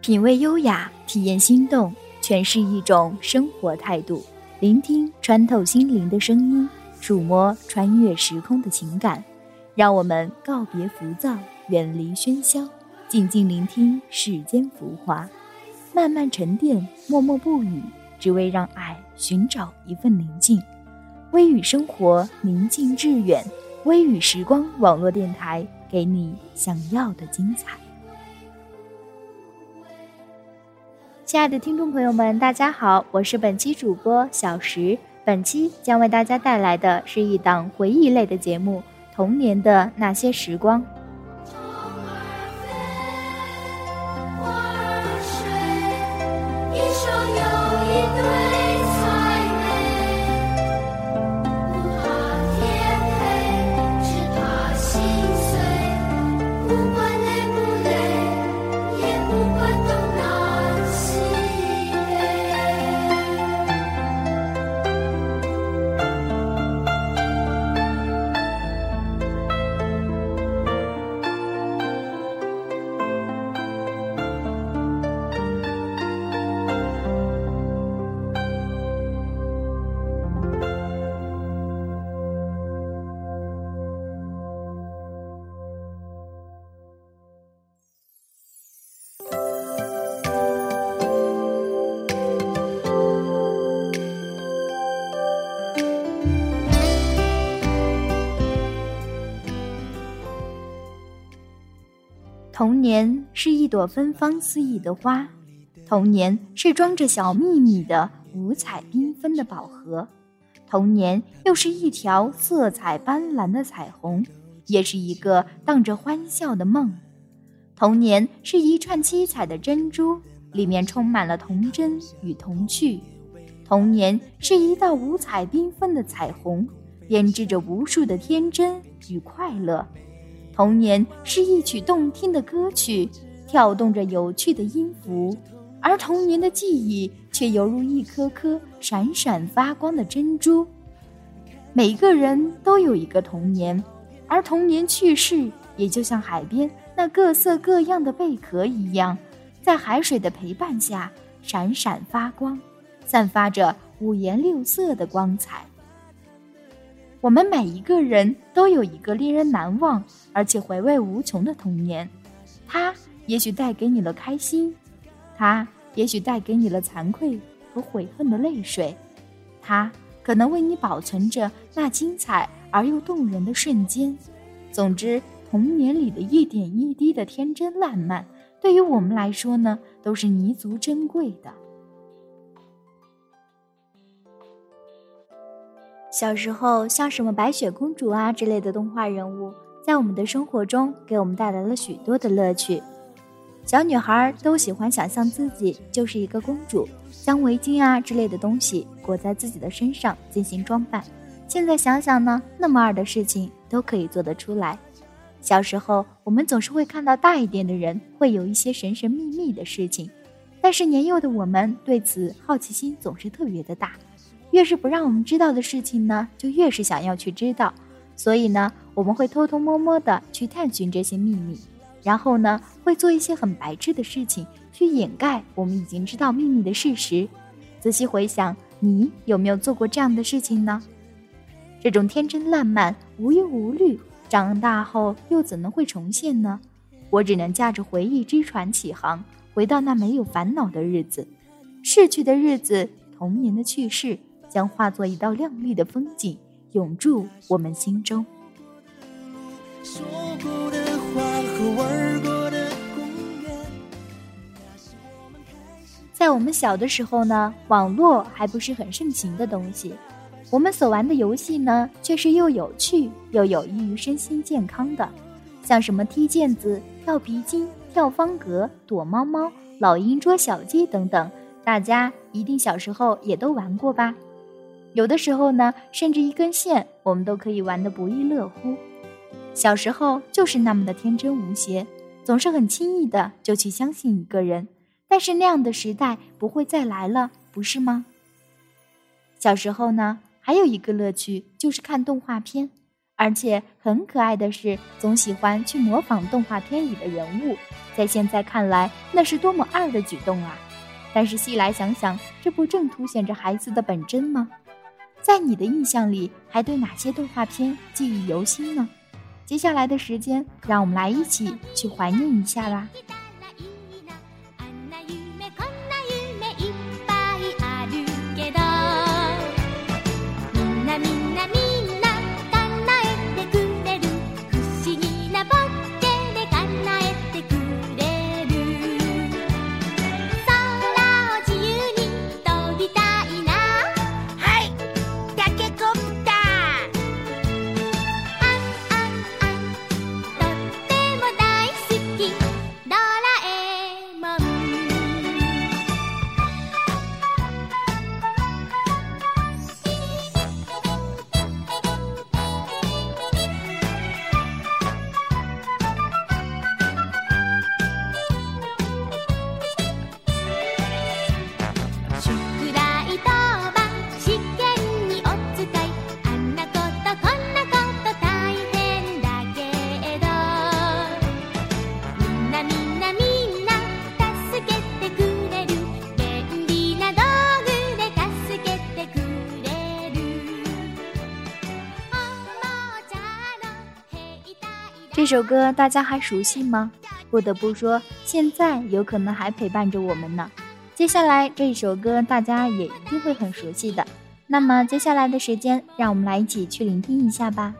品味优雅，体验心动，诠释一种生活态度。聆听穿透心灵的声音，触摸穿越时空的情感。让我们告别浮躁，远离喧嚣，静静聆听世间浮华，慢慢沉淀，默默不语，只为让爱寻找一份宁静。微雨生活，宁静致远。微雨时光网络电台，给你想要的精彩。亲爱的听众朋友们，大家好，我是本期主播小石。本期将为大家带来的是一档回忆类的节目《童年的那些时光》。花儿飞，花儿睡，一双又一对童年是一朵芬芳四溢的花，童年是装着小秘密的五彩缤纷的宝盒，童年又是一条色彩斑斓的彩虹，也是一个荡着欢笑的梦。童年是一串七彩的珍珠，里面充满了童真与童趣。童年是一道五彩缤纷的彩虹，编织着无数的天真与快乐。童年是一曲动听的歌曲，跳动着有趣的音符，而童年的记忆却犹如一颗颗闪闪发光的珍珠。每个人都有一个童年，而童年去世，也就像海边那各色各样的贝壳一样，在海水的陪伴下闪闪发光，散发着五颜六色的光彩。我们每一个人都有一个令人难忘而且回味无穷的童年，它也许带给你了开心，它也许带给你了惭愧和悔恨的泪水，它可能为你保存着那精彩而又动人的瞬间。总之，童年里的一点一滴的天真烂漫，对于我们来说呢，都是弥足珍贵的。小时候，像什么白雪公主啊之类的动画人物，在我们的生活中给我们带来了许多的乐趣。小女孩都喜欢想象自己就是一个公主，将围巾啊之类的东西裹在自己的身上进行装扮。现在想想呢，那么二的事情都可以做得出来。小时候，我们总是会看到大一点的人会有一些神神秘秘的事情，但是年幼的我们对此好奇心总是特别的大。越是不让我们知道的事情呢，就越是想要去知道，所以呢，我们会偷偷摸摸的去探寻这些秘密，然后呢，会做一些很白痴的事情去掩盖我们已经知道秘密的事实。仔细回想，你有没有做过这样的事情呢？这种天真烂漫、无忧无虑，长大后又怎能会重现呢？我只能驾着回忆之船起航，回到那没有烦恼的日子，逝去的日子，童年的趣事。将化作一道亮丽的风景，永驻我们心中。在我们小的时候呢，网络还不是很盛行的东西，我们所玩的游戏呢，却是又有趣又有益于身心健康的，像什么踢毽子、跳皮筋、跳方格、躲猫猫、老鹰捉小鸡等等，大家一定小时候也都玩过吧。有的时候呢，甚至一根线，我们都可以玩得不亦乐乎。小时候就是那么的天真无邪，总是很轻易的就去相信一个人。但是那样的时代不会再来了，不是吗？小时候呢，还有一个乐趣就是看动画片，而且很可爱的是，总喜欢去模仿动画片里的人物，在现在看来，那是多么二的举动啊！但是细来想想，这不正凸显着孩子的本真吗？在你的印象里，还对哪些动画片记忆犹新呢？接下来的时间，让我们来一起去怀念一下啦。这首歌大家还熟悉吗？不得不说，现在有可能还陪伴着我们呢。接下来这一首歌大家也一定会很熟悉的。那么接下来的时间，让我们来一起去聆听一下吧。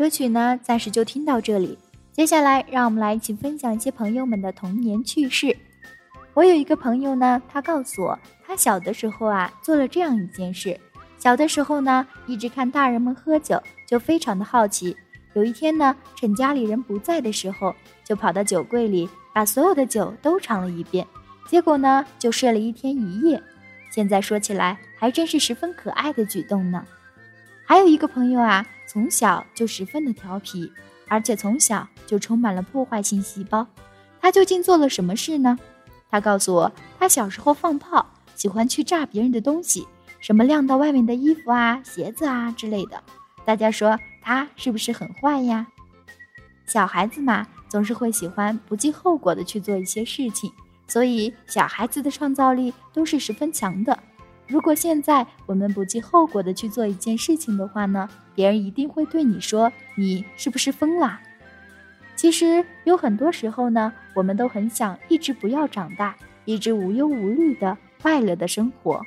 歌曲呢，暂时就听到这里。接下来，让我们来一起分享一些朋友们的童年趣事。我有一个朋友呢，他告诉我，他小的时候啊，做了这样一件事。小的时候呢，一直看大人们喝酒，就非常的好奇。有一天呢，趁家里人不在的时候，就跑到酒柜里，把所有的酒都尝了一遍。结果呢，就睡了一天一夜。现在说起来，还真是十分可爱的举动呢。还有一个朋友啊。从小就十分的调皮，而且从小就充满了破坏性细胞。他究竟做了什么事呢？他告诉我，他小时候放炮，喜欢去炸别人的东西，什么晾到外面的衣服啊、鞋子啊之类的。大家说他是不是很坏呀？小孩子嘛，总是会喜欢不计后果的去做一些事情，所以小孩子的创造力都是十分强的。如果现在我们不计后果的去做一件事情的话呢，别人一定会对你说你是不是疯了？其实有很多时候呢，我们都很想一直不要长大，一直无忧无虑的快乐的生活。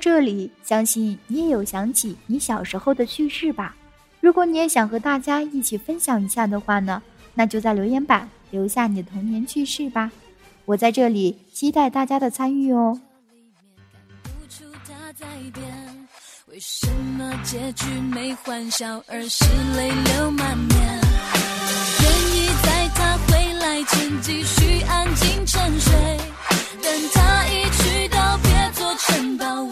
这里，相信你也有想起你小时候的趣事吧？如果你也想和大家一起分享一下的话呢，那就在留言板留下你的童年趣事吧。我在这里期待大家的参与哦。为什么结局没欢笑，而是泪流满面？愿意在他回来前继续安静沉睡，等他一去到别座城堡，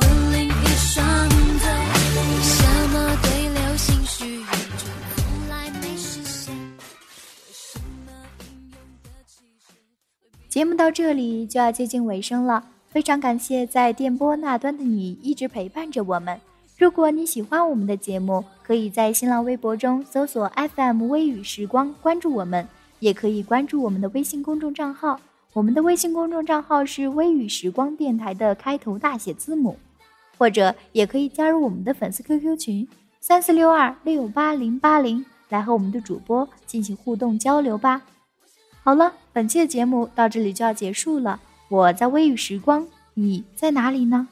节目到这里就要接近尾声了，非常感谢在电波那端的你一直陪伴着我们。如果你喜欢我们的节目，可以在新浪微博中搜索 FM 微雨时光，关注我们，也可以关注我们的微信公众账号。我们的微信公众账号是微雨时光电台的开头大写字母，或者也可以加入我们的粉丝 QQ 群三四六二六八零八零，来和我们的主播进行互动交流吧。好了，本期的节目到这里就要结束了。我在微雨时光，你在哪里呢？